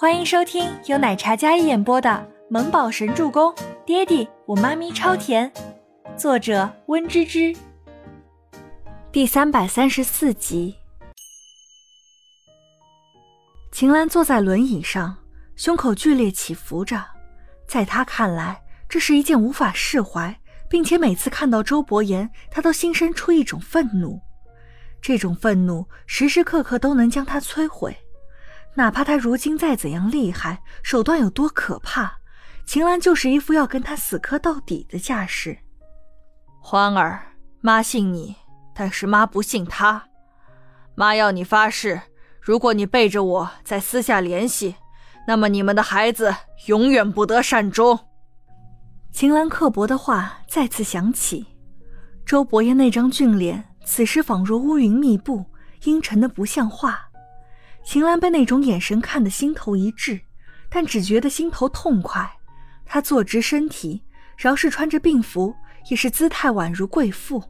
欢迎收听由奶茶嘉一演播的《萌宝神助攻》，爹地我妈咪超甜，作者温芝芝。第三百三十四集。秦岚坐在轮椅上，胸口剧烈起伏着，在她看来，这是一件无法释怀，并且每次看到周伯言，她都心生出一种愤怒，这种愤怒时时刻刻都能将她摧毁。哪怕他如今再怎样厉害，手段有多可怕，秦岚就是一副要跟他死磕到底的架势。欢儿，妈信你，但是妈不信他。妈要你发誓，如果你背着我在私下联系，那么你们的孩子永远不得善终。秦岚刻薄的话再次响起，周伯言那张俊脸此时仿若乌云密布，阴沉的不像话。秦岚被那种眼神看得心头一滞，但只觉得心头痛快。她坐直身体，饶是穿着病服，也是姿态宛如贵妇。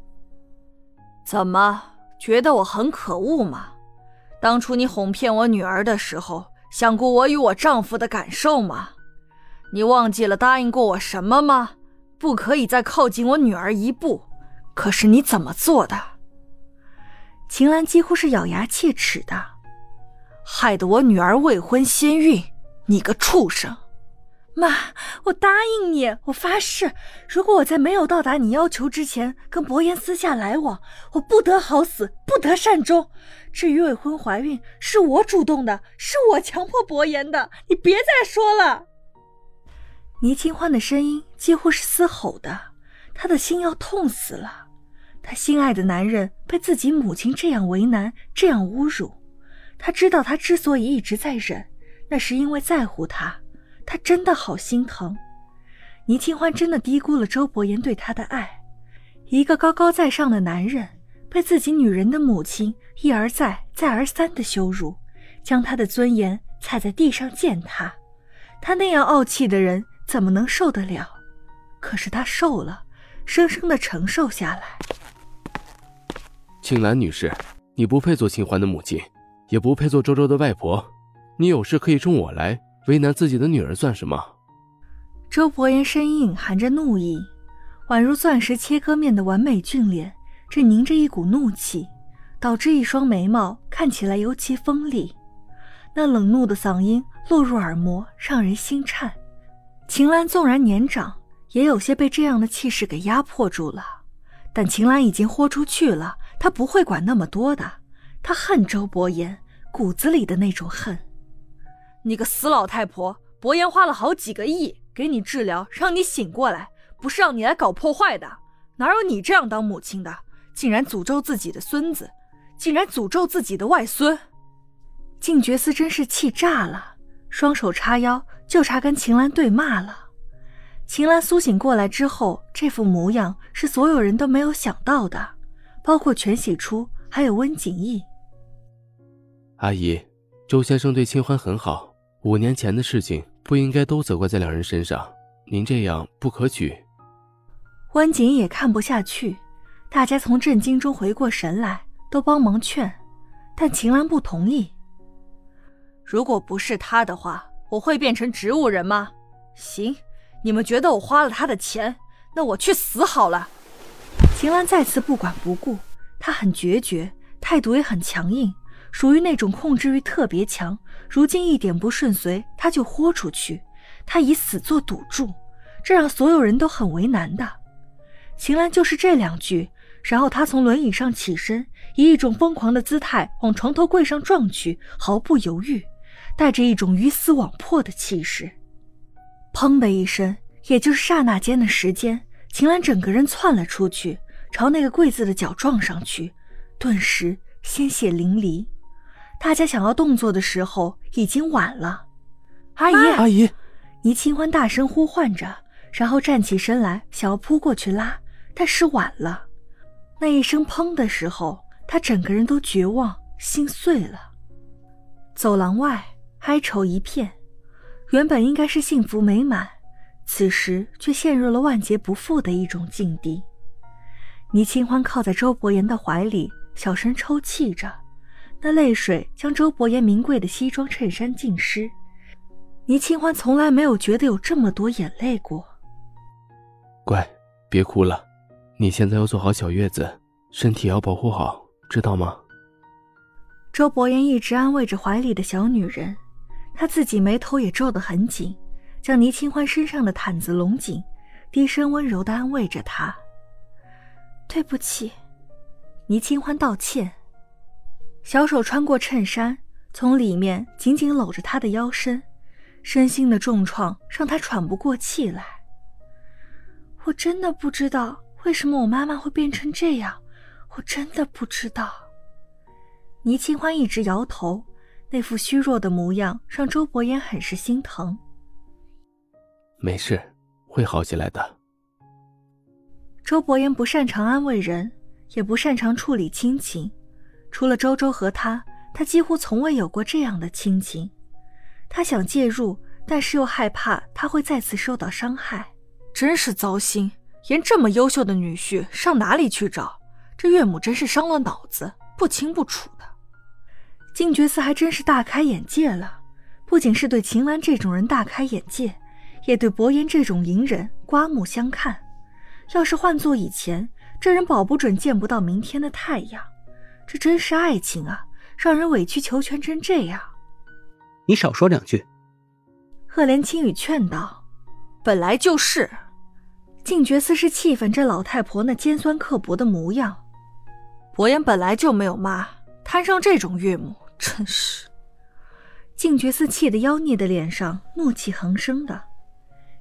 怎么觉得我很可恶吗？当初你哄骗我女儿的时候，想过我与我丈夫的感受吗？你忘记了答应过我什么吗？不可以再靠近我女儿一步。可是你怎么做的？秦岚几乎是咬牙切齿的。害得我女儿未婚先孕，你个畜生！妈，我答应你，我发誓，如果我在没有到达你要求之前跟伯言私下来往，我不得好死，不得善终。至于未婚怀孕，是我主动的，是我强迫伯言的，你别再说了。倪清欢的声音几乎是嘶吼的，她的心要痛死了。她心爱的男人被自己母亲这样为难，这样侮辱。他知道，他之所以一直在忍，那是因为在乎他。他真的好心疼。倪清欢真的低估了周伯言对他的爱。一个高高在上的男人，被自己女人的母亲一而再、再而三的羞辱，将他的尊严踩在地上践踏。他那样傲气的人，怎么能受得了？可是他受了，生生的承受下来。青兰女士，你不配做清欢的母亲。也不配做周周的外婆，你有事可以冲我来，为难自己的女儿算什么？周伯言声音含着怒意，宛如钻石切割面的完美俊脸，正凝着一股怒气，导致一双眉毛看起来尤其锋利。那冷怒的嗓音落入耳膜，让人心颤。秦岚纵然年长，也有些被这样的气势给压迫住了，但秦岚已经豁出去了，她不会管那么多的。他恨周伯言，骨子里的那种恨。你个死老太婆！伯言花了好几个亿给你治疗，让你醒过来，不是让你来搞破坏的。哪有你这样当母亲的？竟然诅咒自己的孙子，竟然诅咒自己的外孙！静觉寺真是气炸了，双手叉腰，就差跟秦岚对骂了。秦岚苏醒过来之后，这副模样是所有人都没有想到的，包括全喜初。还有温景逸，阿姨，周先生对清欢很好，五年前的事情不应该都责怪在两人身上，您这样不可取。温景逸也看不下去，大家从震惊中回过神来，都帮忙劝，但秦岚不同意。如果不是他的话，我会变成植物人吗？行，你们觉得我花了他的钱，那我去死好了。秦岚再次不管不顾。他很决绝，态度也很强硬，属于那种控制欲特别强。如今一点不顺遂，他就豁出去。他以死做赌注，这让所有人都很为难的。秦岚就是这两句，然后他从轮椅上起身，以一种疯狂的姿态往床头柜上撞去，毫不犹豫，带着一种鱼死网破的气势。砰的一声，也就是刹那间的时间，秦岚整个人窜了出去。朝那个柜子的脚撞上去，顿时鲜血淋漓。大家想要动作的时候，已经晚了。阿姨，阿姨，倪清欢大声呼唤着，然后站起身来，想要扑过去拉，但是晚了。那一声砰的时候，他整个人都绝望，心碎了。走廊外哀愁一片，原本应该是幸福美满，此时却陷入了万劫不复的一种境地。倪清欢靠在周伯言的怀里，小声抽泣着，那泪水将周伯言名贵的西装衬衫浸湿，倪清欢从来没有觉得有这么多眼泪过。乖，别哭了，你现在要做好小月子，身体要保护好，知道吗？周伯言一直安慰着怀里的小女人，他自己眉头也皱得很紧，将倪清欢身上的毯子拢紧，低声温柔地安慰着她：“对不起。”倪清欢道歉，小手穿过衬衫，从里面紧紧搂着她的腰身。身心的重创让她喘不过气来。我真的不知道为什么我妈妈会变成这样，我真的不知道。倪清欢一直摇头，那副虚弱的模样让周伯言很是心疼。没事，会好起来的。周伯言不擅长安慰人。也不擅长处理亲情，除了周周和他，他几乎从未有过这样的亲情。他想介入，但是又害怕他会再次受到伤害，真是糟心。连这么优秀的女婿上哪里去找？这岳母真是伤了脑子，不清不楚的。静觉寺还真是大开眼界了，不仅是对秦岚这种人大开眼界，也对伯言这种隐忍刮目相看。要是换做以前，这人保不准见不到明天的太阳，这真是爱情啊！让人委曲求全成这样。你少说两句。赫连青雨劝道：“本来就是。”静觉寺是气愤这老太婆那尖酸刻薄的模样。伯言本来就没有妈，摊上这种岳母，真是……静觉寺气得妖孽的脸上怒气横生的。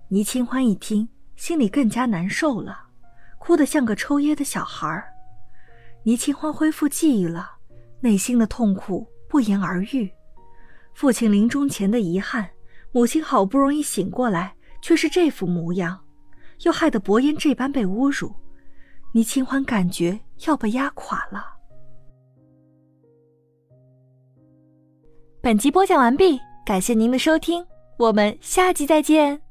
倪清欢一听，心里更加难受了。哭得像个抽噎的小孩倪清欢恢复记忆了，内心的痛苦不言而喻。父亲临终前的遗憾，母亲好不容易醒过来，却是这副模样，又害得伯言这般被侮辱，倪清欢感觉要被压垮了。本集播讲完毕，感谢您的收听，我们下集再见。